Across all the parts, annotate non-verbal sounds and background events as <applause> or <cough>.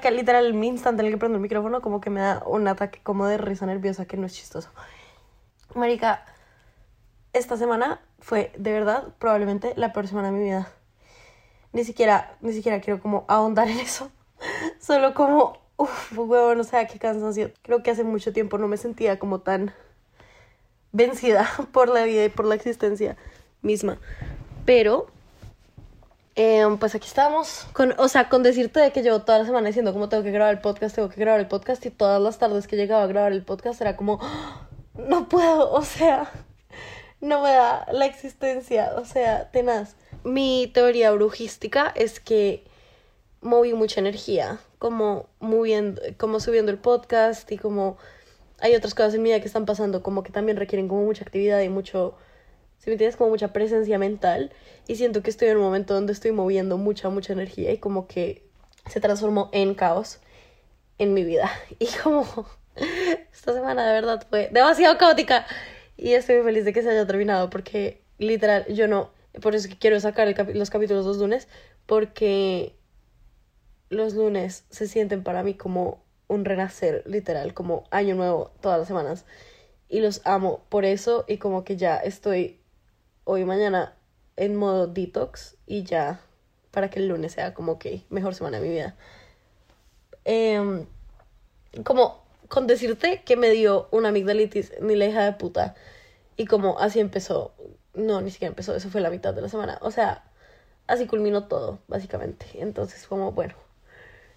marica, literal, el instante en el que prendo el micrófono como que me da un ataque como de risa nerviosa que no es chistoso. Marica, esta semana fue de verdad probablemente la peor semana de mi vida. Ni siquiera, ni siquiera quiero como ahondar en eso. <laughs> Solo como, uff, huevo, no sé qué cansancio. Creo que hace mucho tiempo no me sentía como tan vencida <laughs> por la vida y por la existencia misma. Pero, em, pues aquí estamos. Con, o sea, con decirte de que llevo toda la semana diciendo como tengo que grabar el podcast, tengo que grabar el podcast. Y todas las tardes que llegaba a grabar el podcast era como, ¡Ah! no puedo, o sea, no me da la existencia, o sea, tenaz. Mi teoría brujística es que moví mucha energía, como moviendo, como subiendo el podcast y como hay otras cosas en mi vida que están pasando, como que también requieren como mucha actividad y mucho, si me entiendes, como mucha presencia mental. Y siento que estoy en un momento donde estoy moviendo mucha, mucha energía y como que se transformó en caos en mi vida. <laughs> Y como esta semana de verdad fue demasiado caótica. Y estoy muy feliz de que se haya terminado porque literal yo no, por eso es que quiero sacar los capítulos los lunes, porque los lunes se sienten para mí como un renacer, literal, como año nuevo todas las semanas. Y los amo por eso y como que ya estoy hoy mañana en modo detox y ya para que el lunes sea como que mejor semana de mi vida. Em, como con decirte que me dio una amigdalitis ni la hija de puta y como así empezó, no, ni siquiera empezó, eso fue la mitad de la semana, o sea, así culminó todo, básicamente. Entonces, como bueno,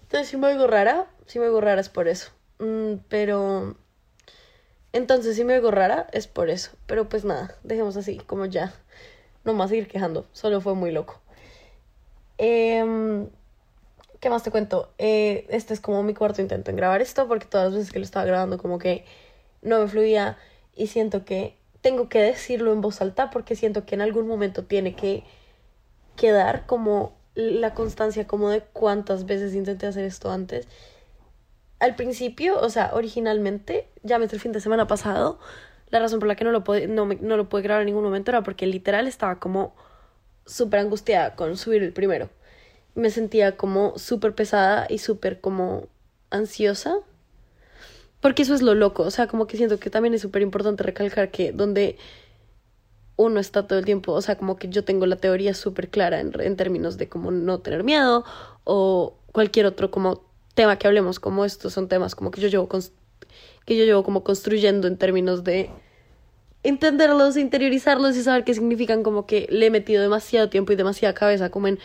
entonces, si me oigo rara, si me oigo rara es por eso. Mm, pero... Entonces, si me oigo rara es por eso. Pero pues nada, dejemos así, como ya. No más seguir quejando, solo fue muy loco. Eh, ¿Qué más te cuento? Eh, este es como mi cuarto intento en grabar esto, porque todas las veces que lo estaba grabando como que no me fluía y siento que tengo que decirlo en voz alta porque siento que en algún momento tiene que quedar como la constancia como de cuántas veces intenté hacer esto antes. Al principio, o sea, originalmente, ya el fin de semana pasado, la razón por la que no lo, pude, no, no lo pude grabar en ningún momento era porque literal estaba como súper angustiada con subir el primero. Me sentía como súper pesada y súper como ansiosa. Porque eso es lo loco, o sea, como que siento que también es súper importante recalcar que donde uno está todo el tiempo, o sea, como que yo tengo la teoría súper clara en, en, términos de cómo no tener miedo o cualquier otro como tema que hablemos, como estos son temas como que yo llevo, que yo llevo como construyendo en términos de entenderlos, interiorizarlos y saber qué significan, como que le he metido demasiado tiempo y demasiada cabeza como en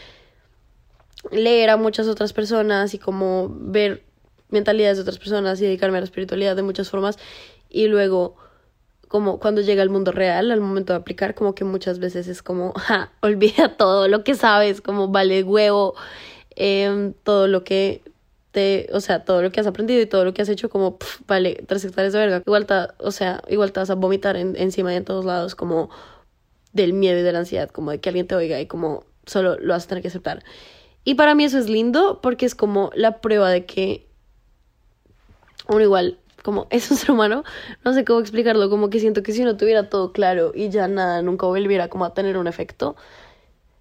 leer a muchas otras personas y como ver mentalidades de otras personas y dedicarme a la espiritualidad de muchas formas. Y luego como cuando llega al mundo real, al momento de aplicar, como que muchas veces es como, <laughs> ja, olvida todo lo que sabes, como vale huevo, eh, todo lo que te, o sea, todo lo que has aprendido y todo lo que has hecho, como, vale, tres hectáreas de verga. Igual te, o sea, igual te vas a vomitar en, encima y en todos lados, como del miedo y de la ansiedad, como de que alguien te oiga y como solo lo vas a tener que aceptar. Y para mí eso es lindo porque es como la prueba de que uno igual como <laughs> es un ser humano, no sé cómo explicarlo, como que siento que si no tuviera todo claro y ya nada, nunca volviera como a tener un efecto,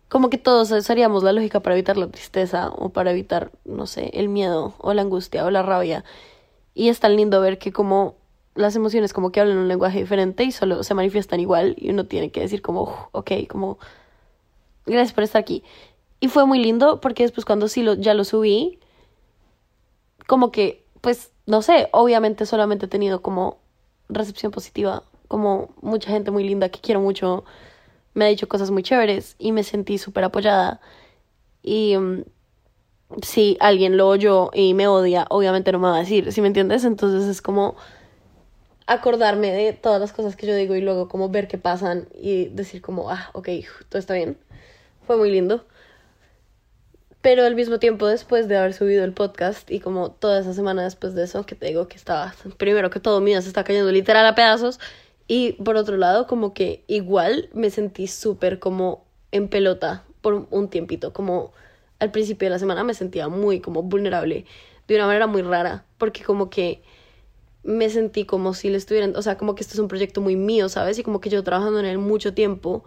como que todos usaríamos la lógica para evitar la tristeza o para evitar, no sé, el miedo o la angustia o la rabia. Y es tan lindo ver que como las emociones como que hablan un lenguaje diferente y solo se manifiestan igual y uno tiene que decir como, ok, como, gracias por estar aquí. Y fue muy lindo porque después cuando sí lo, ya lo subí, como que, pues no sé, obviamente solamente he tenido como recepción positiva, como mucha gente muy linda que quiero mucho, me ha dicho cosas muy chéveres y me sentí súper apoyada. Y mm, si alguien lo oyó y me odia, obviamente no me va a decir, ¿sí me entiendes? Entonces es como acordarme de todas las cosas que yo digo y luego como ver qué pasan y decir como, ah, ok, todo está bien. Fue muy lindo. Pero al mismo tiempo, después de haber subido el podcast y como toda esa semana después de eso, que te digo que estaba, primero que todo, mío se está cayendo literal a pedazos. Y por otro lado, como que igual me sentí súper como en pelota por un tiempito. Como al principio de la semana me sentía muy como vulnerable de una manera muy rara. Porque como que me sentí como si le estuvieran, o sea, como que esto es un proyecto muy mío, ¿sabes? Y como que yo trabajando en él mucho tiempo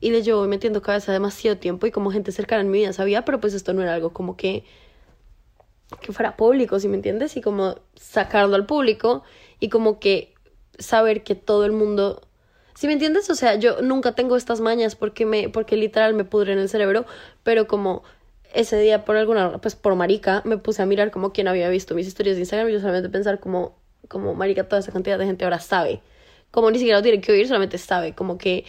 y le llevo metiendo cabeza demasiado tiempo y como gente cercana en mi vida sabía, pero pues esto no era algo como que que fuera público, si me entiendes? Y como sacarlo al público y como que saber que todo el mundo si me entiendes? O sea, yo nunca tengo estas mañas porque me porque literal me pudre en el cerebro, pero como ese día por alguna pues por marica me puse a mirar como quien había visto mis historias de Instagram y yo solamente pensar como como marica toda esa cantidad de gente ahora sabe. Como ni siquiera lo tiene que oír, solamente sabe, como que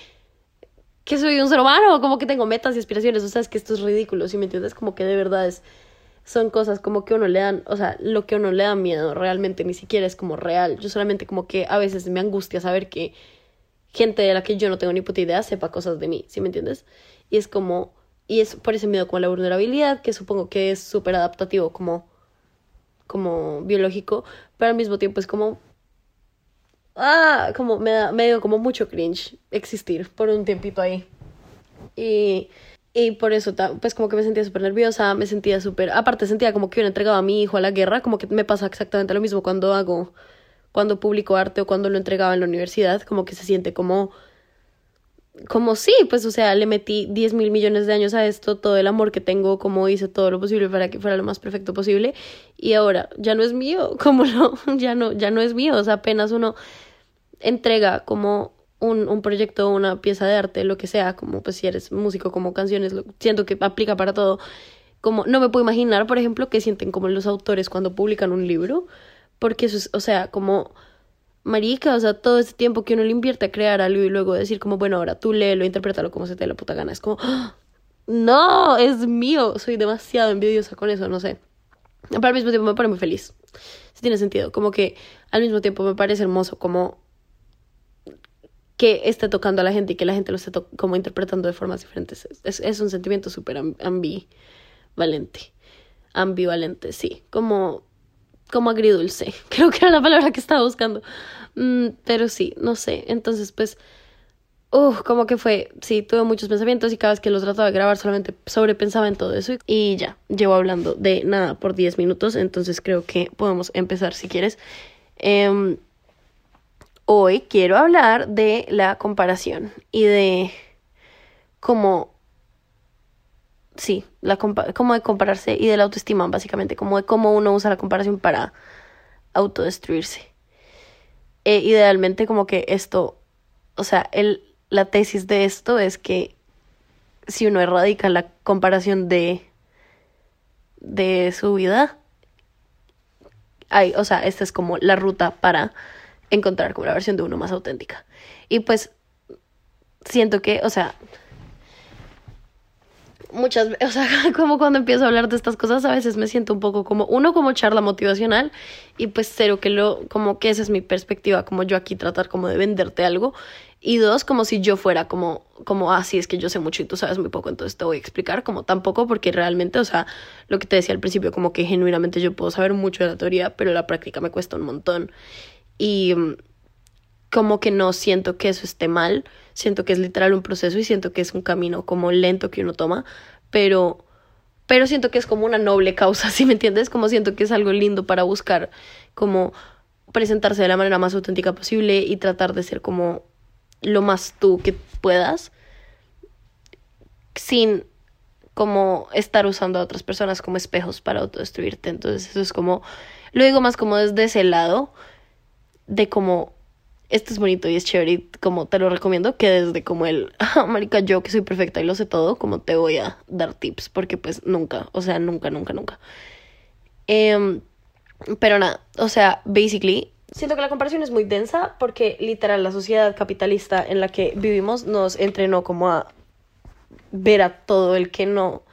que soy un ser humano, como que tengo metas y aspiraciones, o sea, es que esto es ridículo, si me entiendes? Como que de verdad es son cosas como que uno le dan, o sea, lo que uno le da miedo realmente ni siquiera es como real. Yo solamente como que a veces me angustia saber que gente de la que yo no tengo ni puta idea sepa cosas de mí, ¿sí me entiendes? Y es como, y es por ese miedo como la vulnerabilidad, que supongo que es súper adaptativo como, como biológico, pero al mismo tiempo es como, ah, como me da, me dio como mucho cringe existir por un tiempito ahí. Y, y por eso, pues como que me sentía súper nerviosa, me sentía súper, aparte sentía como que hubiera entregado a mi hijo a la guerra, como que me pasa exactamente lo mismo cuando hago cuando publico arte o cuando lo entregaba en la universidad, como que se siente como, como sí, pues o sea, le metí 10 mil millones de años a esto, todo el amor que tengo, como hice todo lo posible para que fuera lo más perfecto posible y ahora ya no es mío, <laughs> como no, ya no, ya no es mío, o sea, apenas uno entrega como un, un proyecto, una pieza de arte, lo que sea, como pues si eres músico, como canciones, lo, siento que aplica para todo, como no me puedo imaginar, por ejemplo, que sienten como los autores cuando publican un libro, porque eso es, o sea, como marica, o sea, todo ese tiempo que uno le invierte a crear algo y luego decir como, bueno, ahora tú léelo, interprétalo como se te dé la puta gana. Es como, ¡Ah! no, es mío. Soy demasiado envidiosa con eso, no sé. Pero al mismo tiempo me pone muy feliz. Si tiene sentido. Como que al mismo tiempo me parece hermoso como que esté tocando a la gente y que la gente lo esté como interpretando de formas diferentes. Es, es un sentimiento súper ambivalente. Ambivalente, sí. Como como agridulce, <laughs> creo que era la palabra que estaba buscando. Mm, pero sí, no sé, entonces pues, uh, como que fue, sí, tuve muchos pensamientos y cada vez que los trataba de grabar solamente sobrepensaba en todo eso y ya, llevo hablando de nada por 10 minutos, entonces creo que podemos empezar si quieres. Em, hoy quiero hablar de la comparación y de cómo sí, la como de compararse y de la autoestima, básicamente, como de cómo uno usa la comparación para autodestruirse. E idealmente, como que esto, o sea, el, la tesis de esto es que si uno erradica la comparación de, de su vida, hay, o sea, esta es como la ruta para encontrar como la versión de uno más auténtica. Y pues siento que, o sea, muchas veces, <laughs> o sea, <laughs> como cuando empiezo a hablar de estas cosas, a veces me siento un poco como, uno, como charla motivacional, y pues cero, que lo, como que esa es mi perspectiva, como yo aquí tratar como de venderte algo, y dos, como si yo fuera como, como, ah, sí, es que yo sé mucho y tú sabes muy poco, entonces te voy a explicar, como tampoco, porque realmente, o sea, lo que te decía al principio, como que genuinamente yo puedo saber mucho de la teoría, pero la práctica me cuesta un montón, y mm, como que no siento que eso esté mal, siento que es literal un proceso y siento que es un camino como lento que uno toma, pero pero siento que es como una noble causa, <laughs> ¿sí me entiendes? Como siento que es algo lindo para buscar como presentarse de la manera más auténtica posible y tratar de ser como lo más tú que puedas sin como estar usando a otras personas como espejos para autodestruirte. Entonces eso es como, lo digo más como desde ese lado de como esto es bonito y es chévere y como te lo recomiendo que desde como el, ah, marica, yo que soy perfecta y lo sé todo, como te voy a dar tips, porque pues nunca, o sea, nunca, nunca, nunca. Em, pero nada, o sea, basically, siento que la comparación es muy densa porque literal la sociedad capitalista en la que vivimos nos entrenó como a ver a todo el que no,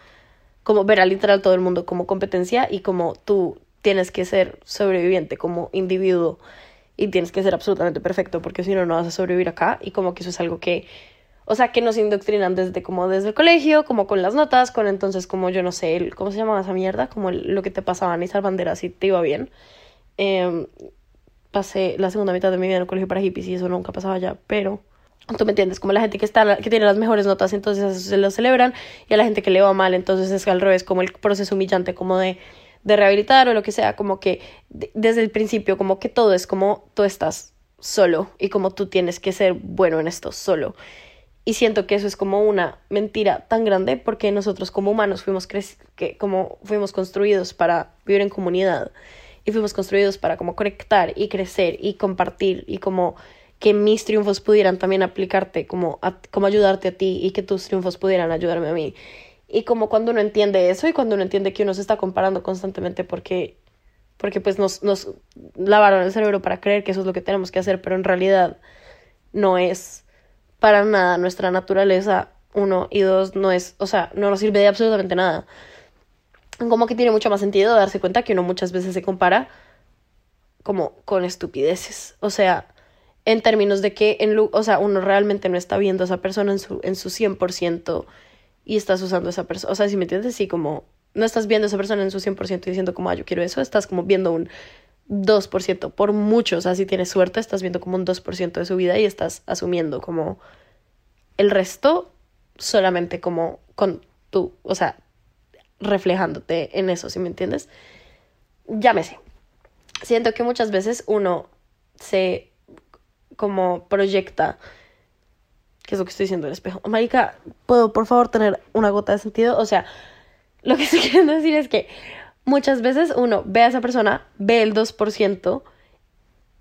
como ver a literal todo el mundo como competencia y como tú tienes que ser sobreviviente como individuo y tienes que ser absolutamente perfecto porque si no, no vas a sobrevivir acá y como que eso es algo que, o sea, que nos indoctrinan desde como desde el colegio, como con las notas, con entonces como yo no sé, el, ¿cómo se llamaba esa mierda? Como lo que te pasaba a izar banderas y te iba bien. Em, pasé la segunda mitad de mi vida en el colegio para hippies y eso nunca pasaba ya, pero tú me entiendes, como la gente que está que tiene las mejores notas, entonces se lo celebran y a la gente que le va mal, entonces es al revés, como el proceso humillante como de de rehabilitar o lo que sea, como que desde el principio, como que todo es como tú estás solo y como tú tienes que ser bueno en esto solo. Y siento que eso es como una mentira tan grande porque nosotros como humanos fuimos, que, como fuimos construidos para vivir en comunidad y fuimos construidos para como conectar y crecer y compartir y como que mis triunfos pudieran también aplicarte, como, como ayudarte a ti y que tus triunfos pudieran ayudarme a mí. Y como cuando uno entiende eso y cuando uno entiende que uno se está comparando constantemente porque, porque pues nos, nos lavaron el cerebro para creer que eso es lo que tenemos que hacer, pero en realidad no es para nada nuestra naturaleza, uno, y dos, no es, o sea, no nos sirve de absolutamente nada. Como que tiene mucho más sentido darse cuenta que uno muchas veces se compara como con estupideces. O sea, en términos de que, en, o sea, uno realmente no está viendo a esa persona en su, en su 100% y estás usando esa persona. O sea, si me entiendes, sí, como no estás viendo a esa persona en su 100% y diciendo como, ah, yo quiero eso, estás como viendo un 2%, por mucho, o sea, si tienes suerte, estás viendo como un 2% de su vida y estás asumiendo como el resto solamente como con tú, o sea, reflejándote en eso, ¿sí me entiendes? Llámese. Siento que muchas veces uno se como proyecta ¿Qué es lo que estoy diciendo el espejo? Marica, ¿puedo por favor tener una gota de sentido? O sea, lo que <laughs> estoy queriendo decir es que muchas veces uno ve a esa persona, ve el 2%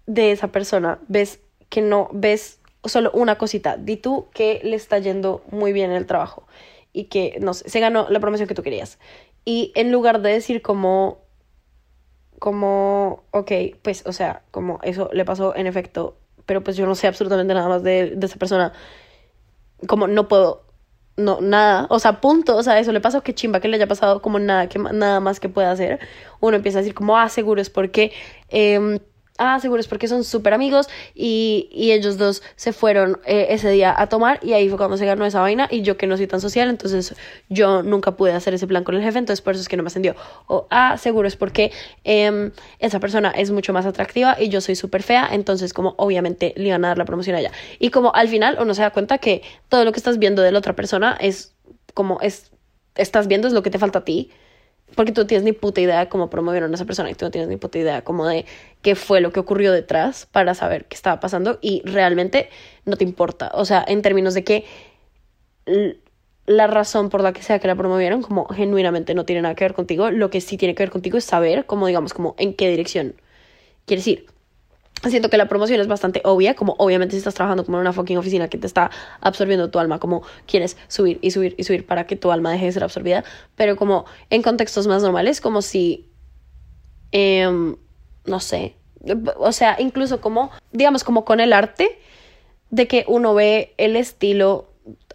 de esa persona, ves que no, ves solo una cosita, di tú que le está yendo muy bien en el trabajo y que, no sé, se ganó la promoción que tú querías. Y en lugar de decir como, como, ok, pues, o sea, como eso le pasó en efecto, pero pues yo no sé absolutamente nada más de, de esa persona, como no puedo no, nada, o sea, punto, o sea, eso le pasó que chimba que le haya pasado como nada, que, nada más que pueda hacer. Uno empieza a decir como, ah, seguro es porque eh, ah, seguro es porque son súper amigos y, y, ellos dos se fueron eh, ese día a tomar y ahí fue cuando se ganó esa vaina y yo que no soy tan social, entonces yo nunca pude hacer ese plan con el jefe, entonces por eso es que no me ascendió. O, ah, seguro es porque eh, esa persona es mucho más atractiva y yo soy súper fea, entonces como obviamente le iban a dar la promoción allá. Y como al final uno se da cuenta que todo lo que estás viendo de la otra persona es como es, estás viendo es lo que te falta a ti porque tú no tienes ni puta idea de cómo promovieron a esa persona y tú no tienes ni puta idea como de qué fue lo que ocurrió detrás para saber qué estaba pasando y realmente no te importa. O sea, en términos de que la razón por la que sea que la promovieron como genuinamente no tiene nada que ver contigo, lo que sí tiene que ver contigo es saber como digamos como en qué dirección quieres ir siento que la promoción es bastante obvia, como obviamente si estás trabajando como en una fucking oficina que te está absorbiendo tu alma, como quieres subir y subir y subir para que tu alma deje de ser absorbida, pero como en contextos más normales, como si, em, no sé, o sea, incluso como, digamos, como con el arte, de que uno ve el estilo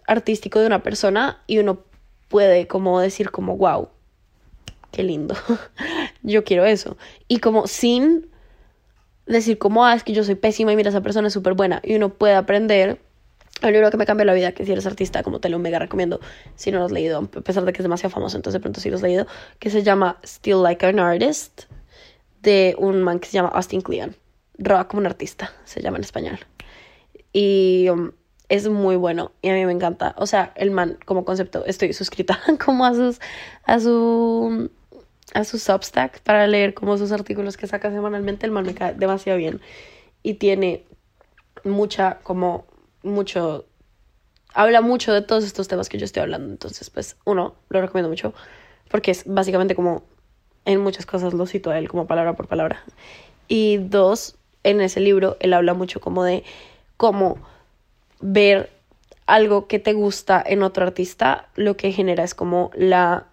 artístico de una persona y uno puede como decir como, wow, qué lindo, <laughs> yo quiero eso, y como sin decir como, ah, es que yo soy pésima y mira, esa persona es súper buena. Y uno puede aprender. El libro que me cambió la vida, que si eres artista, como te lo mega recomiendo, si no lo has leído, a pesar de que es demasiado famoso, entonces de pronto sí lo has leído, que se llama Still Like an Artist, de un man que se llama Austin Kleon. Roba como un artista, se llama en español. Y um, es muy bueno y a mí me encanta. O sea, el man como concepto, estoy suscrita <laughs> como a sus, a su a su Substack para leer como sus artículos que saca semanalmente. El man me cae demasiado bien. Y tiene mucha, como, mucho, habla mucho de todos estos temas que yo estoy hablando. Entonces, pues, uno, lo recomiendo mucho porque es básicamente como, en muchas cosas lo cito a él como palabra por palabra. Y dos, en ese libro él habla mucho como de cómo ver algo que te gusta en otro artista, lo que genera es como la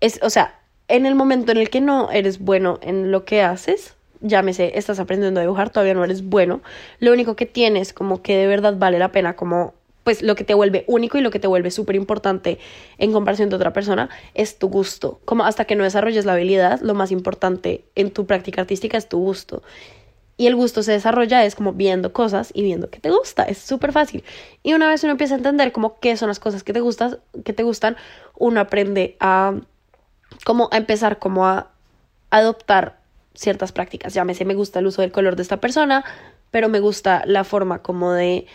es, o sea, en el momento en el que no eres bueno en lo que haces, llámese, estás aprendiendo a dibujar, todavía no eres bueno, lo único que tienes como que de verdad vale la pena, como pues lo que te vuelve único y lo que te vuelve súper importante en comparación de otra persona es tu gusto. Como hasta que no desarrolles la habilidad, lo más importante en tu práctica artística es tu gusto. Y el gusto se desarrolla es como viendo cosas y viendo que te gusta, es súper fácil. Y una vez uno empieza a entender como qué son las cosas que te gustan, que te gustan, uno aprende a como a empezar como a adoptar ciertas prácticas. Llámese, me gusta el uso del color de esta persona, pero me gusta la forma como de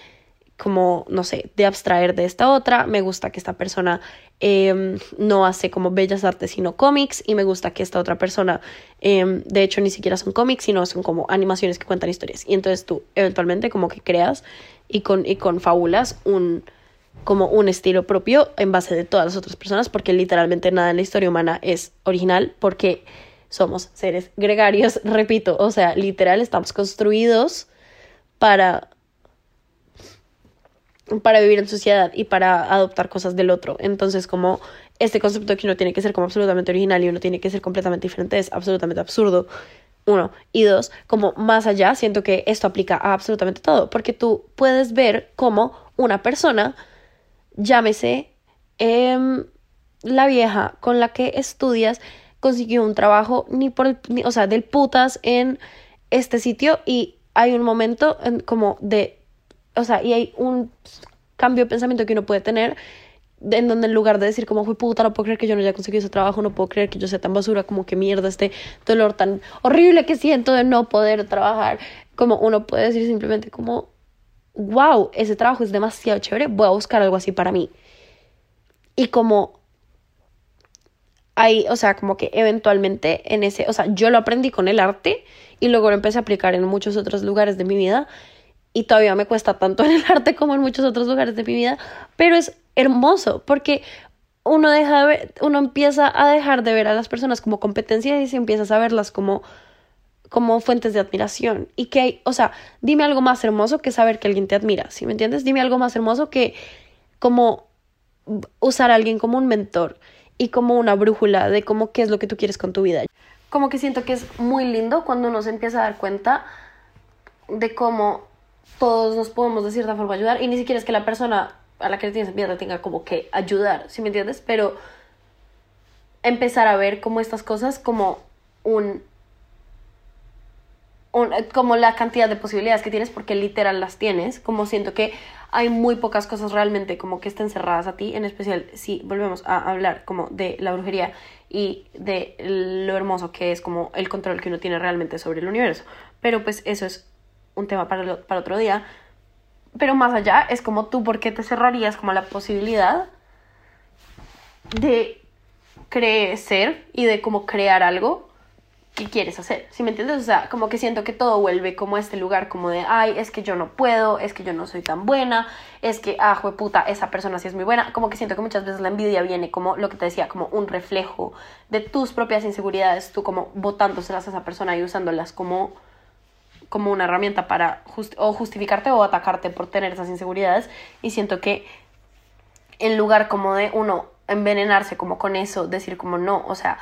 como, no sé, de abstraer de esta otra, me gusta que esta persona em, no hace como bellas artes sino cómics y me gusta que esta otra persona, em, de hecho ni siquiera son cómics, sino son como animaciones que cuentan historias. Y entonces tú eventualmente como que creas y con, y con fábulas un como un estilo propio en base de todas las otras personas, porque literalmente nada en la historia humana es original, porque somos seres gregarios, <laughs> repito, o sea, literal estamos construidos para para vivir en sociedad y para adoptar cosas del otro. Entonces, como este concepto que uno tiene que ser como absolutamente original y uno tiene que ser completamente diferente es absolutamente absurdo. Uno. Y dos, como más allá, siento que esto aplica a absolutamente todo, porque tú puedes ver cómo una persona llámese em, la vieja con la que estudias consiguió un trabajo ni por el, o sea, del putas en este sitio y hay un momento como de, o sea, y hay un cambio de pensamiento que uno puede tener en donde en lugar de decir como fue puta, no puedo creer que yo no haya conseguido ese trabajo, no puedo creer que yo sea tan basura, como que mierda este dolor tan horrible que siento de no poder trabajar, como uno puede decir simplemente como wow, ese trabajo es demasiado chévere, voy a buscar algo así para mí. Y como ahí, o sea, como que eventualmente en ese, o sea, yo lo aprendí con el arte y luego lo empecé a aplicar en muchos otros lugares de mi vida y todavía me cuesta tanto en el arte como en muchos otros lugares de mi vida, pero es hermoso porque uno deja de ver, uno empieza a dejar de ver a las personas como competencia y se empieza a verlas como como fuentes de admiración y que hay, o sea, dime algo más hermoso que saber que alguien te admira, ¿sí me entiendes? Dime algo más hermoso que como usar a alguien como un mentor y como una brújula de cómo qué es lo que tú quieres con tu vida. Como que siento que es muy lindo cuando uno se empieza a dar cuenta de cómo todos nos podemos de cierta forma ayudar y ni siquiera es que la persona a la que le tienes miedo tenga como que ayudar, ¿sí me entiendes? Pero empezar a ver como estas cosas como un como la cantidad de posibilidades que tienes porque literal las tienes, como siento que hay muy pocas cosas realmente como que estén cerradas a ti, en especial si volvemos a hablar como de la brujería y de lo hermoso que es como el control que uno tiene realmente sobre el universo. Pero pues eso es un tema para, para otro día. Pero más allá es como tú, ¿por qué te cerrarías como la posibilidad de crecer y de como crear algo qué quieres hacer, ¿sí me entiendes? O sea, como que siento que todo vuelve como a este lugar como de, ay, es que yo no puedo, es que yo no soy tan buena, es que, ah, puta, esa persona sí es muy buena, como que siento que muchas veces la envidia viene como lo que te decía, como un reflejo de tus propias inseguridades, tú como botándoselas a esa persona y usándolas como como una herramienta para o justificarte o atacarte por tener esas inseguridades y siento que en lugar como de uno envenenarse como con eso, decir como no, o sea,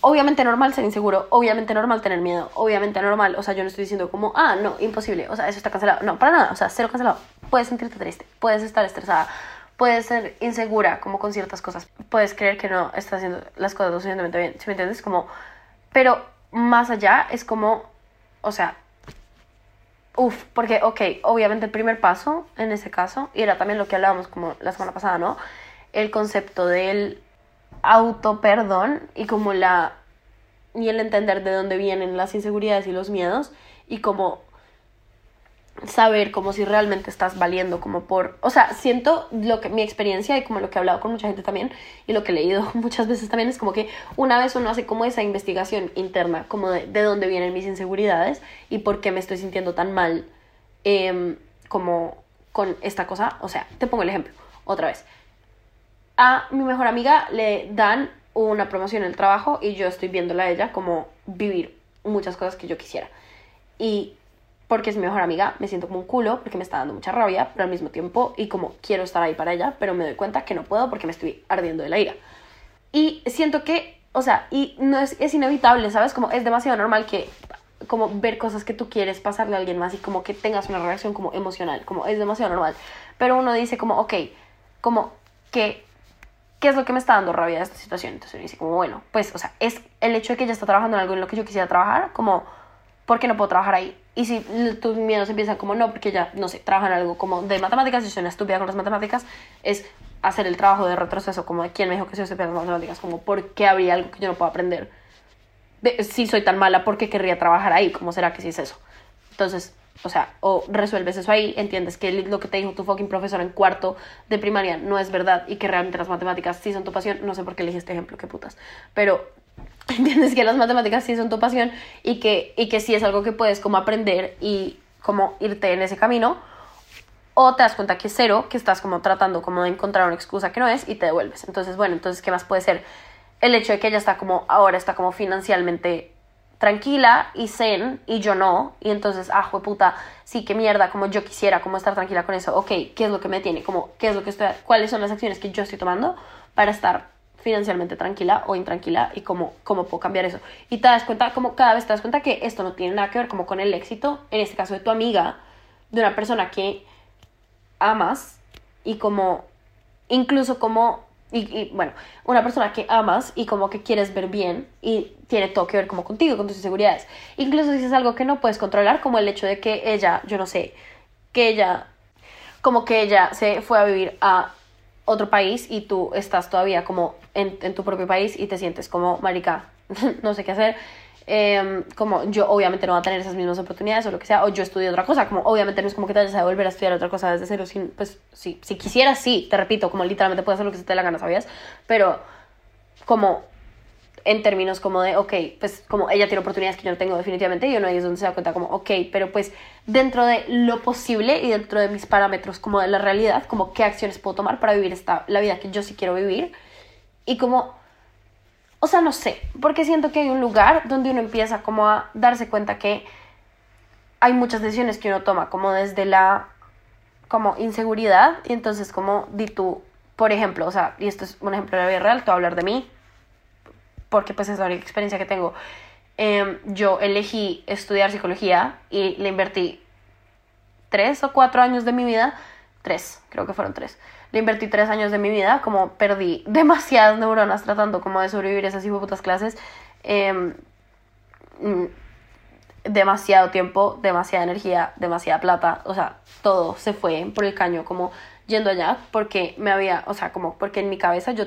obviamente normal ser inseguro, obviamente normal tener miedo, obviamente normal, o sea, yo no estoy diciendo como, ah, no, imposible, o sea, eso está cancelado, no, para nada, o sea, cero cancelado, puedes sentirte triste, puedes estar estresada, puedes ser insegura como con ciertas cosas, puedes creer que no estás haciendo las cosas lo suficientemente bien, si me entiendes? Como, pero más allá es como, o sea, uff, porque, ok, obviamente el primer paso en ese caso, y era también lo que hablábamos como la semana pasada, ¿no? El concepto del auto perdón y como la y el entender de dónde vienen las inseguridades y los miedos y como saber como si realmente estás valiendo como por, o sea, siento lo que mi experiencia y como lo que he hablado con mucha gente también y lo que he leído <laughs> muchas veces también es como que una vez uno hace como esa investigación interna como de, de dónde vienen mis inseguridades y por qué me estoy sintiendo tan mal em, como con esta cosa, o sea, te pongo el ejemplo otra vez a mi mejor amiga le dan una promoción en el trabajo y yo estoy viéndola a ella como vivir muchas cosas que yo quisiera. Y porque es mi mejor amiga, me siento como un culo porque me está dando mucha rabia, pero al mismo tiempo, y como quiero estar ahí para ella, pero me doy cuenta que no puedo porque me estoy ardiendo de la ira. Y siento que, o sea, y no es, es inevitable, ¿sabes? Como es demasiado normal que como ver cosas que tú quieres pasarle a alguien más y como que tengas una reacción como emocional, como es demasiado normal. Pero uno dice como, ok, como que ¿qué es lo que me está dando rabia de esta situación? Entonces uno dice como, bueno, pues, o sea, es el hecho de que ella está trabajando en algo en lo que yo quisiera trabajar, como, ¿por qué no puedo trabajar ahí? Y si tus miedos empiezan como, no, porque ella, no sé, trabaja en algo como de matemáticas, y soy una estúpida con las matemáticas, es hacer el trabajo de retroceso, como de quién me dijo que soy estúpida con las matemáticas, como, ¿por qué habría algo que yo no puedo aprender? si soy tan mala, ¿por qué querría trabajar ahí? ¿Cómo será que sí es eso? Entonces, o sea, o resuelves eso ahí, entiendes que lo que te dijo tu fucking profesor en cuarto de primaria no es verdad y que realmente las matemáticas sí son tu pasión, no sé por qué elegí este ejemplo, qué putas, pero <laughs> entiendes que las matemáticas sí son tu pasión y que, y que sí es algo que puedes como aprender y como irte en ese camino, o te das cuenta que es cero, que estás como tratando como de encontrar una excusa que no es y te devuelves. Entonces, bueno, entonces, ¿qué más puede ser? El hecho de que ella está como, ahora está como financialmente tranquila y zen y yo no, y entonces, ah, puta, sí, qué mierda, como yo quisiera, como estar tranquila con eso, ok, ¿qué es lo que me tiene? Como, ¿qué es lo que estoy, cuáles son las acciones que yo estoy tomando para estar financieramente tranquila o intranquila y cómo, cómo puedo cambiar eso. Y te das cuenta, como cada vez te das cuenta que esto no tiene nada que ver como con el éxito, en este caso de tu amiga, de una persona que amas y como, incluso como, y, bueno, una persona que amas y como que quieres ver bien y tiene todo que ver como contigo, con tus inseguridades. Incluso si es algo que no puedes controlar, como el hecho de que ella, yo no sé, que ella, como que ella se fue a vivir a otro país y tú estás todavía como en, tu propio país y te sientes como, marica, <laughs> no sé qué hacer. Em, como yo obviamente no voy a tener esas mismas oportunidades o lo que sea, o yo estudio otra cosa, como obviamente no es como que te vayas a volver a estudiar otra cosa desde cero, sin, pues sí, si quisieras, sí, te repito, como literalmente puedes hacer lo que se te dé la gana, ¿sabías? Pero como en términos como de, ok, pues como ella tiene oportunidades que yo no tengo definitivamente, y uno ahí es donde se da cuenta como, ok, pero pues dentro de lo posible y dentro de mis parámetros como de la realidad, como qué acciones puedo tomar para vivir esta, la vida que yo sí quiero vivir, y como, o sea, no sé, porque siento que hay un lugar donde uno empieza como a darse cuenta que hay muchas decisiones que uno toma como desde la como inseguridad y entonces como di tú, por ejemplo, o sea, y esto es un ejemplo de la vida real, te voy a hablar de mí, porque pues es la única experiencia que tengo. Em, yo elegí estudiar psicología y le invertí tres o cuatro años de mi vida, tres, creo que fueron tres. Le invertí tres años de mi vida, como perdí <laughs> demasiadas neuronas tratando como de sobrevivir esas putas clases. Mm, demasiado tiempo, demasiada energía, demasiada plata, o sea, todo se fue por el caño como yendo allá porque me había, o sea, como porque en mi cabeza yo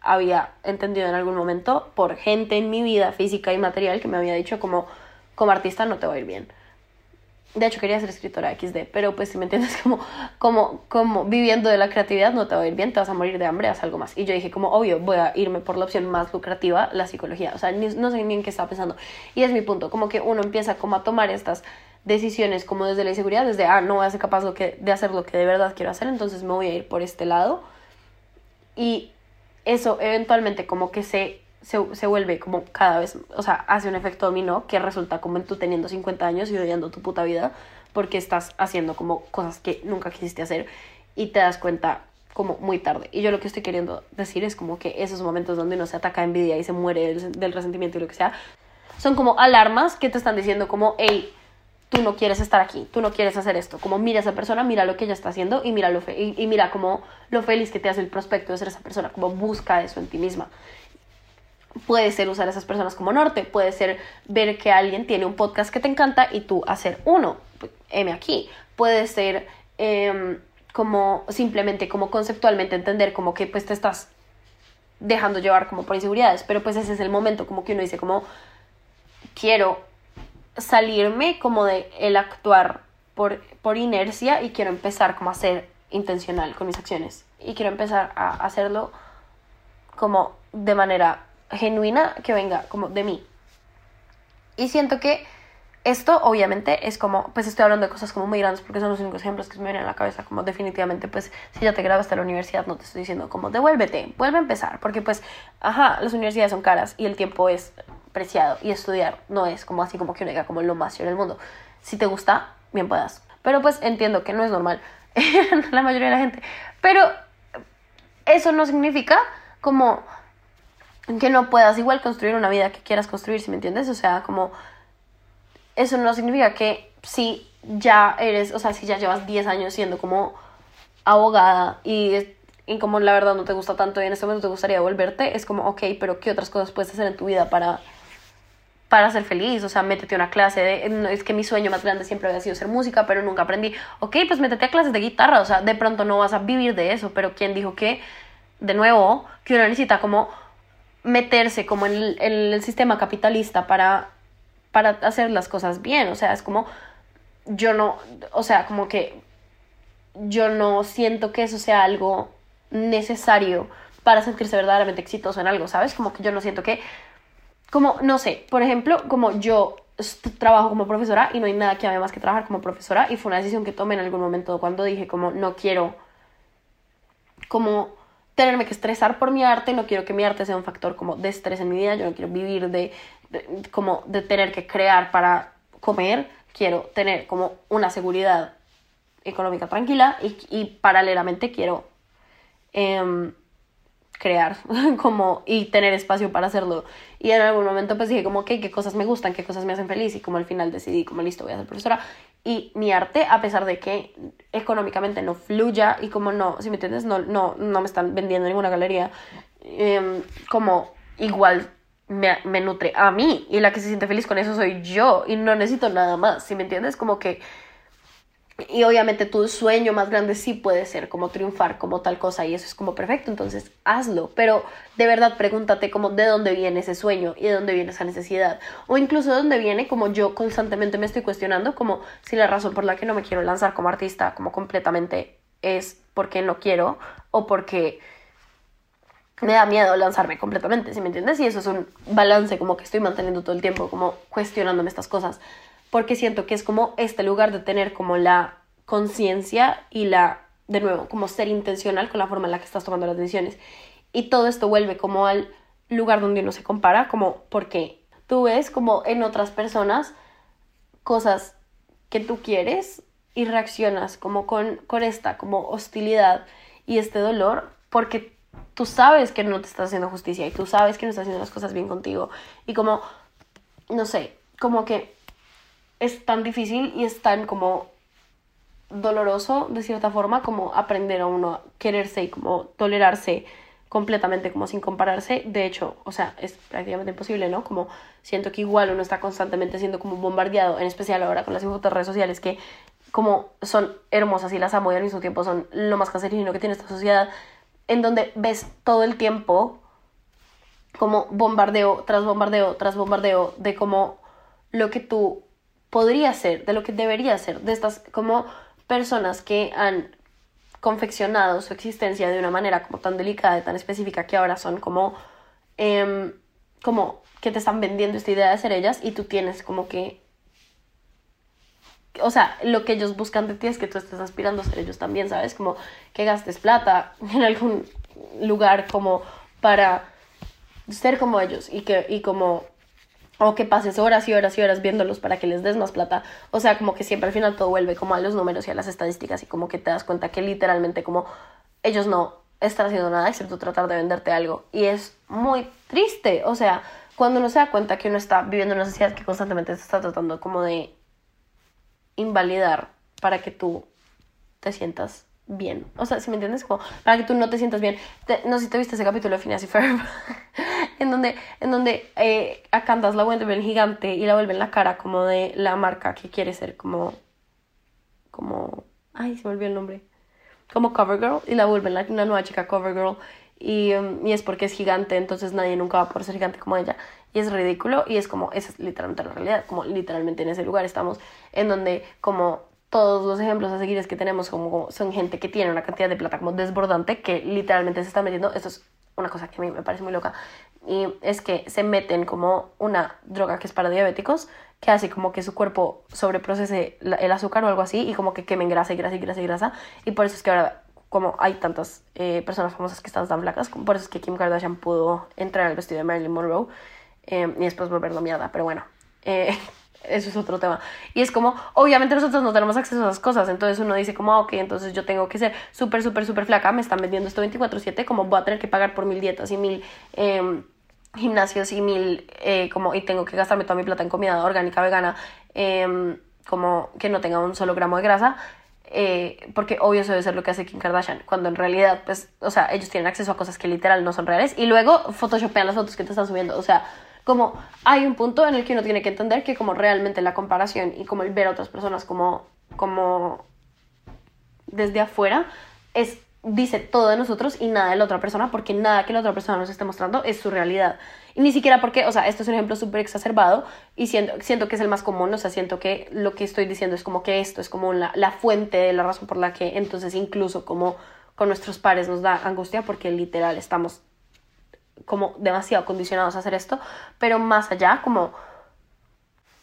había entendido en algún momento por gente en mi vida física y material que me había dicho como, como artista no te va a ir bien. De hecho, quería ser escritora XD, pero pues si me entiendes, <laughs> como, como, como viviendo de la creatividad no te va a ir bien, te vas a morir de hambre, haz algo más. Y yo dije, como obvio, voy a irme por la opción más lucrativa, la psicología. O sea, no sé ni en qué estaba pensando. Y es mi punto, como que uno empieza como a tomar estas decisiones como desde la inseguridad, desde, ah, no voy a ser capaz de hacer lo que de verdad quiero hacer, entonces me voy a ir por este lado. Y eso eventualmente como que se, se, vuelve como cada vez, o sea, hace un efecto dominó que resulta como en tú teniendo 50 años y odiando tu puta vida porque estás haciendo como cosas que nunca quisiste hacer y te das cuenta como muy tarde. Y yo lo que estoy queriendo decir es como que esos momentos donde uno se ataca envidia y se muere del, del resentimiento y lo que sea, son como alarmas que te están diciendo como, hey, tú no quieres estar aquí, tú no quieres hacer esto. Como mira a esa persona, mira lo que ella está haciendo y mira, lo y, mira lo feliz que te hace el prospecto de ser esa persona, como busca eso en ti misma. Puede ser usar a esas personas como norte, puede ser ver que alguien tiene un podcast que te encanta y tú hacer uno, M aquí. Puede ser em, como simplemente, como conceptualmente entender como que pues te estás dejando llevar como por inseguridades, pero pues ese es el momento como que uno dice como quiero salirme como de el actuar por, por inercia y quiero empezar como a ser intencional con mis acciones y quiero empezar a hacerlo como de manera genuina que venga como de mí. Y siento que esto obviamente es como, pues estoy hablando de cosas como muy grandes porque son los únicos ejemplos que me vienen a la cabeza, como definitivamente pues si ya te grabaste a la universidad no te estoy diciendo como devuélvete, vuelve a empezar, porque pues, ajá, las universidades son caras y el tiempo es preciado y estudiar no es como así como que uno diga como lo más en el mundo. Si te gusta, bien puedas. Pero pues entiendo que no es normal <laughs> la mayoría de la gente. Pero eso no significa como que no puedas igual construir una vida que quieras construir, si me entiendes? O sea, como eso no significa que si ya eres, o sea, si ya llevas 10 años siendo como abogada y y como la verdad no te gusta tanto y en este momento te gustaría volverte, es como, ok, pero ¿qué otras cosas puedes hacer en tu vida para, para ser feliz? O sea, métete a una clase de, es que mi sueño más grande siempre había sido ser música, pero nunca aprendí. Ok, pues métete a clases de guitarra, o sea, de pronto no vas a vivir de eso, pero ¿quién dijo que, de nuevo, que uno necesita como meterse como en el, sistema capitalista para, para hacer las cosas bien? O sea, es como yo no, o sea, como que yo no siento que eso sea algo necesario para sentirse verdaderamente exitoso en algo, ¿sabes? Como que yo no siento que, como, no sé, por ejemplo, como yo trabajo como profesora y no hay nada que ame más que trabajar como profesora y fue una decisión que tomé en algún momento cuando dije como no quiero como tenerme que estresar por mi arte, no quiero que mi arte sea un factor como de estrés en mi vida, yo no quiero vivir de, como de tener que crear para comer, quiero tener como una seguridad económica tranquila y, y paralelamente quiero em, crear <laughs> como y tener espacio para hacerlo. Y en algún momento pues dije como que qué cosas me gustan qué cosas me hacen feliz y como al final decidí como listo voy a ser profesora y mi arte a pesar de que económicamente no fluya y como no si me entiendes no no no me están vendiendo ninguna galería em, como igual me, nutre a mí y la que se siente feliz con eso soy yo y no necesito nada más si me entiendes como que y obviamente tu sueño más grande sí puede ser como triunfar como tal cosa y eso es como perfecto, entonces hazlo, pero de verdad pregúntate como de dónde viene ese sueño y de dónde viene esa necesidad o incluso de dónde viene como yo constantemente me estoy cuestionando como si la razón por la que no me quiero lanzar como artista como completamente es porque no quiero o porque me da miedo lanzarme completamente, ¿sí me entiendes? Y eso es un balance como que estoy manteniendo todo el tiempo como cuestionándome estas cosas porque siento que es como este lugar de tener como la conciencia y la, de nuevo, como ser intencional con la forma en la que estás tomando las decisiones. Y todo esto vuelve como al lugar donde uno se compara, como porque tú ves como en otras personas cosas que tú quieres y reaccionas como con, con esta como hostilidad y este dolor porque tú sabes que no te estás haciendo justicia y tú sabes que no estás haciendo las cosas bien contigo. Y como no sé como que es tan difícil y es tan como doloroso de cierta forma como aprender a uno a quererse y como tolerarse completamente como sin compararse. De hecho o sea es prácticamente imposible no como siento que igual uno está constantemente siendo como bombardeado en especial ahora con las redes sociales que como son hermosas y las amo y al mismo tiempo son lo más cancerígeno que tiene esta sociedad en donde ves todo el tiempo como bombardeo tras bombardeo tras bombardeo de como lo que tú podría ser, de lo que debería ser, de estas como personas que han confeccionado su existencia de una manera como tan delicada y tan específica que ahora son como, em, como que te están vendiendo esta idea de ser ellas y tú tienes como que, o sea, lo que ellos buscan de ti es que tú estés aspirando a ser ellos también, ¿sabes? Como que gastes plata <laughs> en algún lugar como para ser como ellos y que y como o que pases horas y horas y horas viéndolos para que les des más plata. O sea, como que siempre al final todo vuelve como a los números y a las estadísticas y como que te das cuenta que literalmente como ellos no están haciendo nada excepto tratar de venderte algo. Y es muy triste. O sea, cuando uno se da cuenta que uno está viviendo una sociedad que constantemente se está tratando como de invalidar para que tú te sientas bien. O sea, si me entiendes, como para que tú no te sientas bien. no sé si te viste ese capítulo de Phineas y Ferb, <laughs> en donde, en donde eh, a Candace la vuelven gigante y la vuelven la cara como de la marca que quiere ser como, como, ay, se me olvidó el nombre, como Covergirl y la vuelven la, una nueva chica Covergirl y, um, y es porque es gigante, entonces nadie nunca va a poder ser gigante como ella. Y es ridículo y es como, esa es literalmente la realidad, como literalmente en ese lugar estamos, en donde como todos los ejemplos a seguir es que tenemos como son gente que tiene una cantidad de plata como desbordante que literalmente se está metiendo, esto es una cosa que a mí me parece muy loca, y es que se meten como una droga que es para diabéticos, que hace como que su cuerpo sobreprocese el azúcar o algo así y como que quemen grasa y grasa y grasa y grasa, y por eso es que ahora como hay tantas eh, personas famosas que están tan flacas, por eso es que Kim Kardashian pudo entrar al vestido de Marilyn Monroe eh, y después volverlo mierda, pero bueno. Eh, <laughs> eso es otro tema. Y es como, obviamente nosotros no tenemos acceso a esas cosas, entonces uno dice como, ah, ok, entonces yo tengo que ser súper, súper, súper flaca, me están vendiendo esto 24/7, como voy a tener que pagar por mil dietas y mil eh, gimnasios y mil, eh, como, y tengo que gastarme toda mi plata en comida orgánica, vegana, eh, como que no tenga un solo gramo de grasa. Eh, porque obvio eso debe ser lo que hace Kim Kardashian, cuando en realidad, pues, o sea, ellos tienen acceso a cosas que literal no son reales y luego photoshopean las fotos que te están subiendo, o sea, como hay un punto en el que uno tiene que entender que como realmente la comparación y como el ver a otras personas como, como desde afuera es dice todo de nosotros y nada de la otra persona, porque nada que la otra persona nos esté mostrando es su realidad. Y ni siquiera porque, o sea, esto es un ejemplo súper exacerbado y siento, siento que es el más común, o sea, siento que lo que estoy diciendo es como que esto es como la, la fuente de la razón por la que entonces incluso como con nuestros pares nos da angustia porque literal estamos como demasiado condicionados a hacer esto, pero más allá como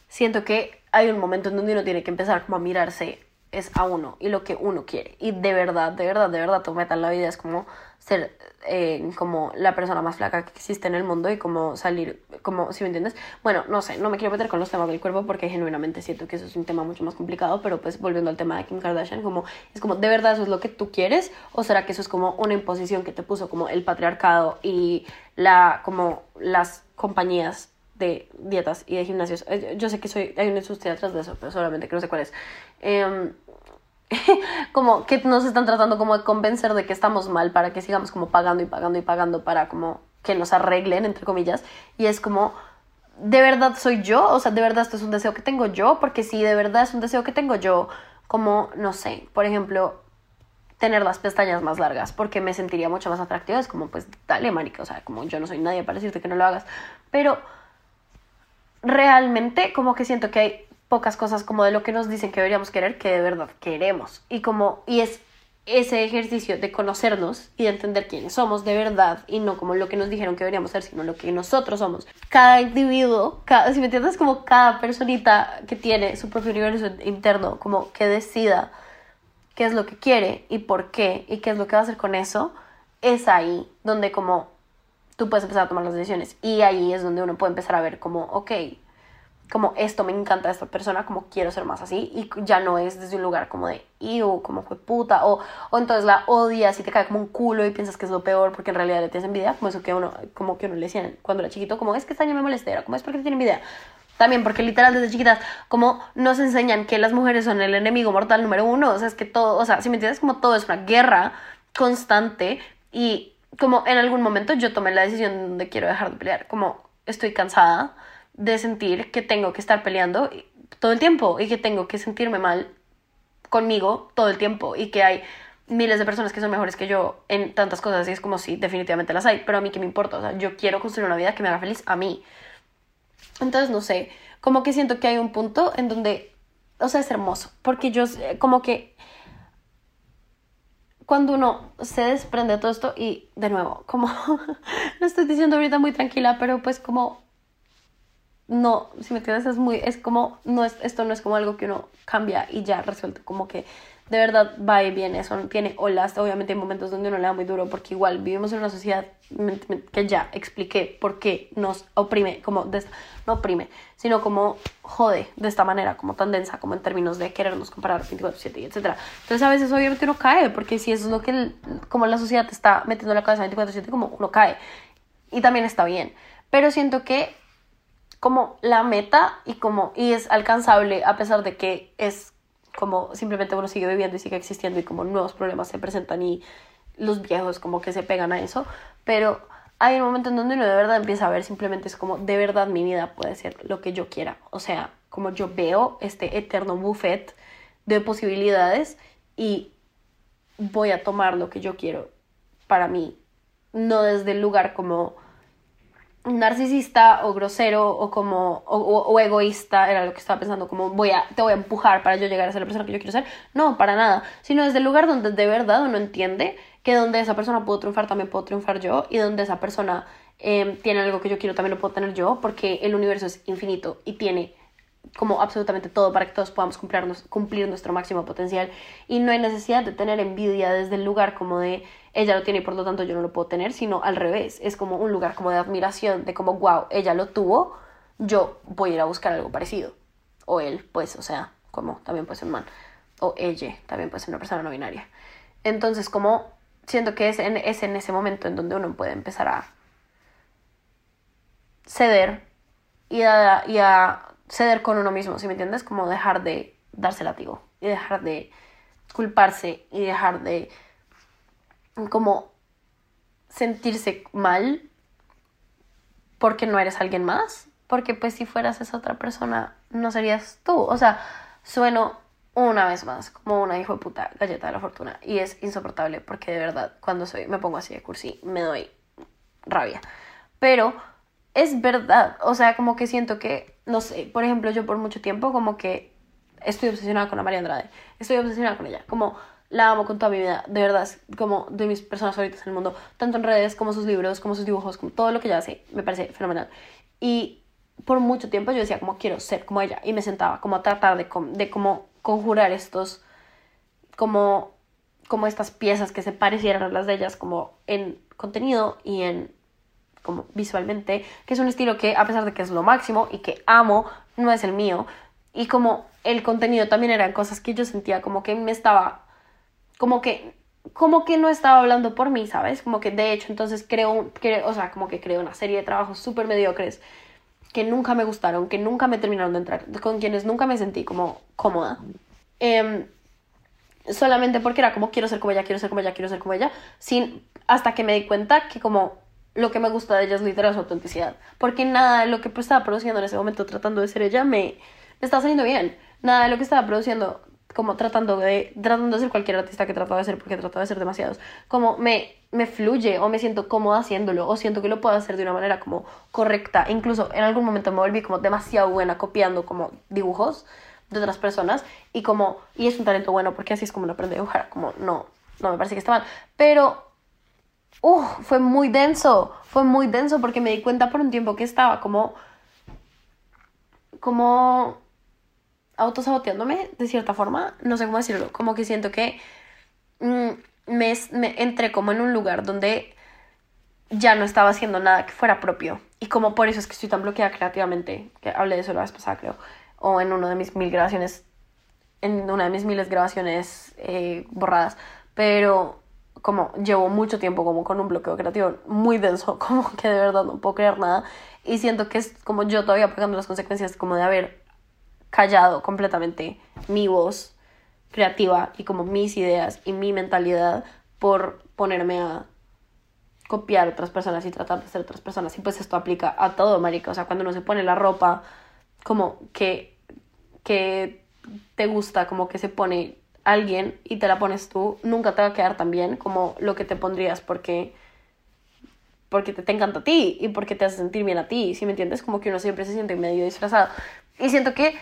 siento que hay un momento en donde uno tiene que empezar como a mirarse es a uno y lo que uno quiere. Y de verdad, de verdad, de verdad, tu meta la vida es como ser eh, como la persona más flaca que existe en el mundo y como salir, como, si me entiendes? Bueno, no sé, no me quiero meter con los temas del cuerpo porque genuinamente siento que eso es un tema mucho más complicado, pero pues volviendo al tema de Kim Kardashian, como, es como, ¿de verdad eso es lo que tú quieres? ¿O será que eso es como una imposición que te puso como el patriarcado y la, como las compañías de dietas y de gimnasios. Eh, yo sé que soy, hay una industria detrás de eso, pero solamente que no sé cuál es. Em, <laughs> como que nos están tratando como de convencer de que estamos mal para que sigamos como pagando y pagando y pagando para como que nos arreglen, entre comillas. Y es como, ¿de verdad soy yo? O sea, ¿de verdad esto es un deseo que tengo yo? Porque si de verdad es un deseo que tengo yo, como, no sé, por ejemplo, tener las pestañas más largas porque me sentiría mucho más atractiva. Es como, pues, dale, marica, o sea, como yo no soy nadie para decirte que no lo hagas. Pero realmente como que siento que hay pocas cosas como de lo que nos dicen que deberíamos querer que de verdad queremos y como y es ese ejercicio de conocernos y de entender quiénes somos de verdad y no como lo que nos dijeron que deberíamos ser, sino lo que nosotros somos. Cada individuo, cada, si me entiendes, como cada personita que tiene su propio universo interno, como que decida qué es lo que quiere y por qué y qué es lo que va a hacer con eso, es ahí donde como tú puedes empezar a tomar las decisiones. Y ahí es donde uno puede empezar a ver como, ok, como esto me encanta esta persona, como quiero ser más así, y ya no es desde un lugar como de, o como fue puta, o, o entonces la odias y te cae como un culo y piensas que es lo peor porque en realidad le tienes envidia, como eso que uno, como que uno le decían cuando era chiquito, como es que esta niña me molesta, como es porque tiene envidia. También porque literal desde chiquitas, como nos enseñan que las mujeres son el enemigo mortal número uno, o sea, es que todo, o sea, si me entiendes, como todo es una guerra constante y como en algún momento yo tomé la decisión de quiero dejar de pelear, como estoy cansada de sentir que tengo que estar peleando todo el tiempo y que tengo que sentirme mal conmigo todo el tiempo y que hay miles de personas que son mejores que yo en tantas cosas y es como sí, definitivamente las hay, pero a mí qué me importa, o sea, yo quiero construir una vida que me haga feliz a mí. Entonces, no sé, como que siento que hay un punto en donde, o sea, es hermoso, porque yo como que cuando uno se desprende de todo esto y de nuevo, como <laughs> lo estoy diciendo ahorita muy tranquila, pero pues como no, si me entiendes, es muy, es como, no es, esto no es como algo que uno cambia y ya resuelto, como que de verdad va y viene, eso tiene olas, obviamente hay momentos donde uno le da muy duro, porque igual vivimos en una sociedad que ya expliqué por qué nos oprime, como, no oprime, sino como jode de esta manera, como tan densa, como en términos de querernos comparar 24-7 y etcétera. Entonces a veces obviamente uno cae, porque si eso es lo que, como la sociedad te está metiendo en la cabeza 24-7, como uno cae, y también está bien, pero siento que como la meta y como y es alcanzable a pesar de que es como simplemente uno sigue viviendo y sigue existiendo y como nuevos problemas se presentan y los viejos como que se pegan a eso, pero hay un momento en donde uno de verdad empieza a ver simplemente es como de verdad mi vida puede ser lo que yo quiera, o sea, como yo veo este eterno buffet de posibilidades y voy a tomar lo que yo quiero para mí, no desde el lugar como narcisista o grosero o como o, egoísta era lo que estaba pensando como voy a te voy a empujar para yo llegar a ser la persona que yo quiero ser. No para nada. Sino desde el lugar donde de verdad uno entiende que donde esa persona pudo triunfar también puedo triunfar yo y donde esa persona em, tiene algo que yo quiero también lo puedo tener yo porque el universo es infinito y tiene como absolutamente todo para que todos podamos cumplirnos, cumplir nuestro máximo potencial. Y no hay necesidad de tener envidia desde el lugar como de ella lo tiene y por lo tanto yo no lo puedo tener, sino al revés, es como un lugar como de admiración, de como, wow, ella lo tuvo, yo voy a ir a buscar algo parecido. O él, pues, o sea, como también puede ser un man. O ella, también puede ser una persona no binaria. Entonces, como siento que es en, es en ese momento en donde uno puede empezar a ceder y a, y a ceder con uno mismo, ¿sí me entiendes? Como dejar de darse látigo y dejar de culparse y dejar de como sentirse mal porque no eres alguien más, porque pues si fueras esa otra persona no serías tú, o sea, sueno una vez más, como una hijo de puta galleta de la fortuna. Y es insoportable porque de verdad, cuando soy, me pongo así de cursi, me doy rabia. Pero es verdad, o sea, como que siento que, no sé, por ejemplo, yo por mucho tiempo como que estoy obsesionada con la María Andrade, estoy obsesionada con ella, como la amo con toda mi vida, de verdad, como de mis personas favoritas en el mundo, tanto en redes como sus libros, como sus dibujos, como todo lo que ella hace, me parece fenomenal. Y por mucho tiempo yo decía como quiero ser como ella y me sentaba como a tratar de, de como conjurar estos, como, como estas piezas que se parecieran a las de ellas como en contenido y en como visualmente, que es un estilo que a pesar de que es lo máximo y que amo, no es el mío. Y como el contenido también eran cosas que yo sentía como que me estaba como que como que no estaba hablando por mí, ¿sabes? Como que de hecho entonces creo, creo o sea, como que creo una serie de trabajos súper mediocres que nunca me gustaron, que nunca me terminaron de entrar, con quienes nunca me sentí como cómoda. Em, solamente porque era como quiero ser como ella, quiero ser como ella, quiero ser como ella, sin hasta que me di cuenta que como lo que me gusta de ella es literal su autenticidad, porque nada de lo que estaba produciendo en ese momento tratando de ser ella me, me estaba saliendo bien, nada de lo que estaba produciendo como tratando de, tratando de ser cualquier artista que trataba de ser, porque trataba de ser demasiados, como me, me fluye o me siento cómoda haciéndolo, o siento que lo puedo hacer de una manera como correcta. Incluso en algún momento me volví como demasiado buena copiando como dibujos de otras personas y como, y es un talento bueno porque así es como lo aprende a dibujar, como no, no me parece que está mal, pero uh, fue muy denso, fue muy denso porque me di cuenta por un tiempo que estaba como, como autosaboteándome de cierta forma, no sé cómo decirlo, como que siento que mm, me, me entré como en un lugar donde ya no estaba haciendo nada que fuera propio. Y como por eso es que estoy tan bloqueada creativamente, que hablé de eso la vez pasada creo, o en una de mis mil grabaciones, en una de mis miles grabaciones eh, borradas, pero como llevo mucho tiempo como con un bloqueo creativo muy denso, <laughs> como que de verdad no puedo creer nada y siento que es como yo todavía pagando las consecuencias como de haber callado completamente mi voz creativa y como mis ideas y mi mentalidad por ponerme a copiar otras personas y tratar de ser otras personas. Y pues esto aplica a todo, marica. O sea, cuando uno se pone la ropa como que, que te gusta, como que se pone alguien y te la pones tú, nunca te va a quedar tan bien como lo que te pondrías porque porque te, te encanta a ti y porque te hace sentir bien a ti, ¿sí me entiendes? Como que uno siempre se siente medio disfrazado. Y siento que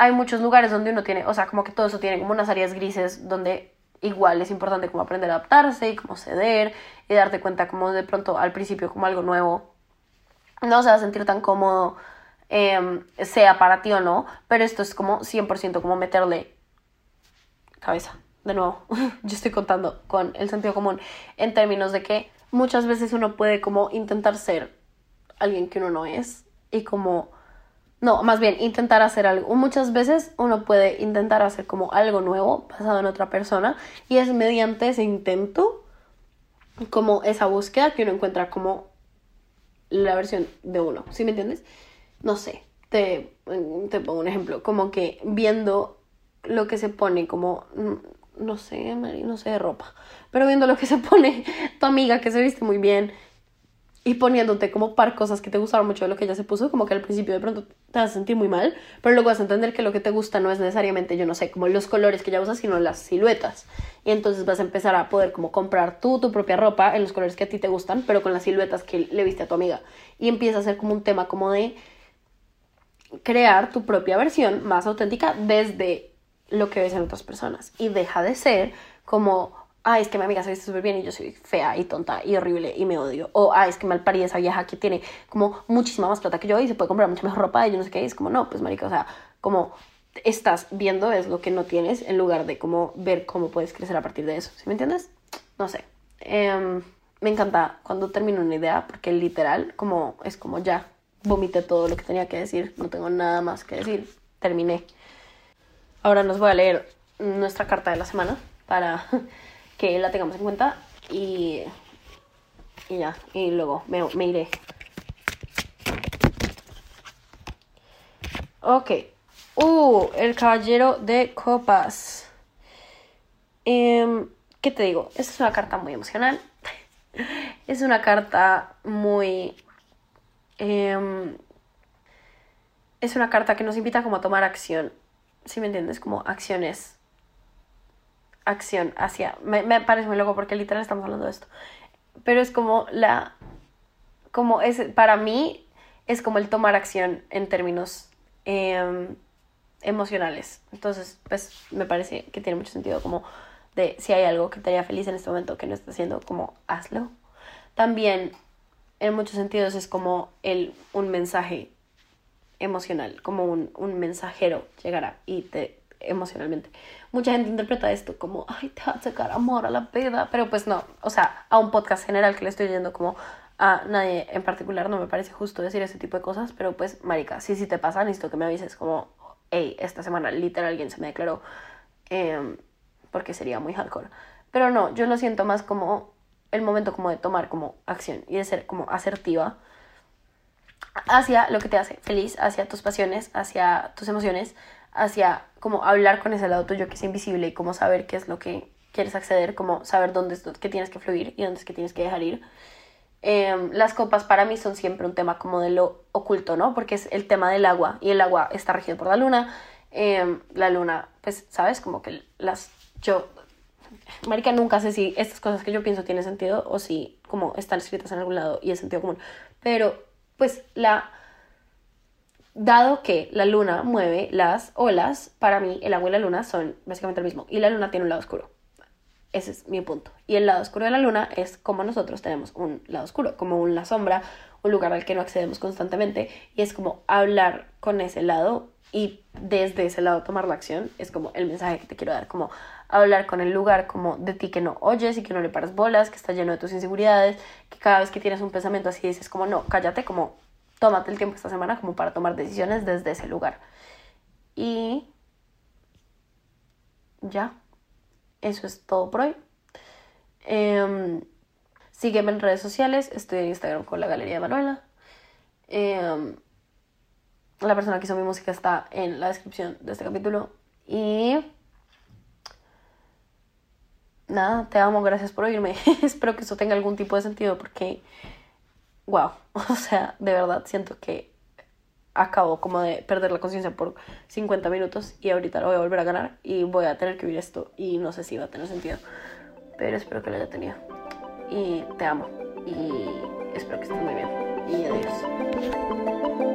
hay muchos lugares donde uno tiene, o sea, como que todo eso tiene como unas áreas grises donde igual es importante como aprender a adaptarse y como ceder y darte cuenta como de pronto al principio como algo nuevo no se va a sentir tan cómodo em, sea para ti o no, pero esto es como 100% como meterle cabeza. De nuevo, <laughs> yo estoy contando con el sentido común en términos de que muchas veces uno puede como intentar ser alguien que uno no es y como no, más bien intentar hacer algo. Muchas veces uno puede intentar hacer como algo nuevo basado en otra persona y es mediante ese intento, como esa búsqueda que uno encuentra como la versión de uno. ¿Sí me entiendes? No sé, te, te pongo un ejemplo, como que viendo lo que se pone como, no sé, no sé de ropa, pero viendo lo que se pone <laughs> tu amiga que se viste muy bien y poniéndote como par cosas que te gustaron mucho de lo que ella se puso, como que al principio de pronto te vas a sentir muy mal, pero luego vas a entender que lo que te gusta no es necesariamente, yo no sé, como los colores que ella usa, sino las siluetas. Y entonces vas a empezar a poder como comprar tú tu propia ropa en los colores que a ti te gustan, pero con las siluetas que le viste a tu amiga. Y empieza a ser como un tema como de crear tu propia versión más auténtica desde lo que ves en otras personas. Y deja de ser como ah, es que mi amiga se viste súper bien y yo soy fea y tonta y horrible y me odio. O, ah, es que mal parida esa vieja que tiene como muchísima más plata que yo y se puede comprar mucha mejor ropa y yo no sé qué. es como, no, pues marica, o sea, como estás viendo es lo que no tienes en lugar de como ver cómo puedes crecer a partir de eso. ¿Sí me entiendes? No sé. Em, me encanta cuando termino una idea porque literal como es como ya vomité todo lo que tenía que decir, no tengo nada más que decir, terminé. Ahora nos voy a leer nuestra carta de la semana para <laughs> que la tengamos en cuenta y, y ya, y luego me, iré. Ok. Uh, el caballero de copas. Em, ¿Qué te digo? Esta es una carta muy emocional. <laughs> es una carta muy... Em, es una carta que nos invita como a tomar acción. Si me entiendes? Como acciones acción hacia... Me, parece muy loco porque literal estamos hablando de esto. Pero es como la... Como es, para mí es como el tomar acción en términos em, emocionales. Entonces, pues me parece que tiene mucho sentido como de si hay algo que te haría feliz en este momento que no estás haciendo, como hazlo. También en muchos sentidos es como el, un mensaje emocional, como un, un mensajero llegará y te emocionalmente. Mucha gente interpreta esto como, ay, te va a sacar amor a la peda, pero pues no, o sea, a un podcast general que le estoy oyendo como a nadie en particular no me parece justo decir ese tipo de cosas, pero pues, marica, sí, sí te pasa, necesito que me avises como, hey, esta semana literal alguien se me declaró, em, porque sería muy hardcore. Pero no, yo lo siento más como el momento como de tomar como acción y de ser como asertiva hacia lo que te hace feliz, hacia tus pasiones, hacia tus emociones, hacia como hablar con ese lado tuyo que es invisible y como saber qué es lo que quieres acceder, como saber dónde es que tienes que fluir y dónde es que tienes que dejar ir. Em, las copas para mí son siempre un tema como de lo oculto, ¿no? Porque es el tema del agua y el agua está regido por la luna. Em, la luna, pues, ¿sabes? Como que las... Yo, Marica, nunca sé si estas cosas que yo pienso tienen sentido o si como están escritas en algún lado y es sentido común. Pero, pues, la dado que la luna mueve las olas, para mí el agua y la luna son básicamente lo mismo. Y la luna tiene un lado oscuro. Ese es mi punto. Y el lado oscuro de la luna es como nosotros tenemos un lado oscuro, como una sombra, un lugar al que no accedemos constantemente. Y es como hablar con ese lado y desde ese lado tomar la acción. Es como el mensaje que te quiero dar, como hablar con el lugar como de ti que no oyes y que no le paras bolas, que está lleno de tus inseguridades, que cada vez que tienes un pensamiento así dices como no, cállate, como tómate el tiempo esta semana como para tomar decisiones desde ese lugar. Y ya, eso es todo por hoy. Eh, sígueme en redes sociales, estoy en Instagram con la Galería de Manuela. Em, la persona que hizo mi música está en la descripción de este capítulo. Y nada, te amo, gracias por oírme. <laughs> Espero que eso tenga algún tipo de sentido porque wow, <laughs> o sea, de verdad siento que acabo como de perder la conciencia por 50 minutos y ahorita lo voy a volver a ganar y voy a tener que vivir esto y no sé si va a tener sentido, pero espero que lo haya tenido. Y te amo y espero que estés muy bien y adiós.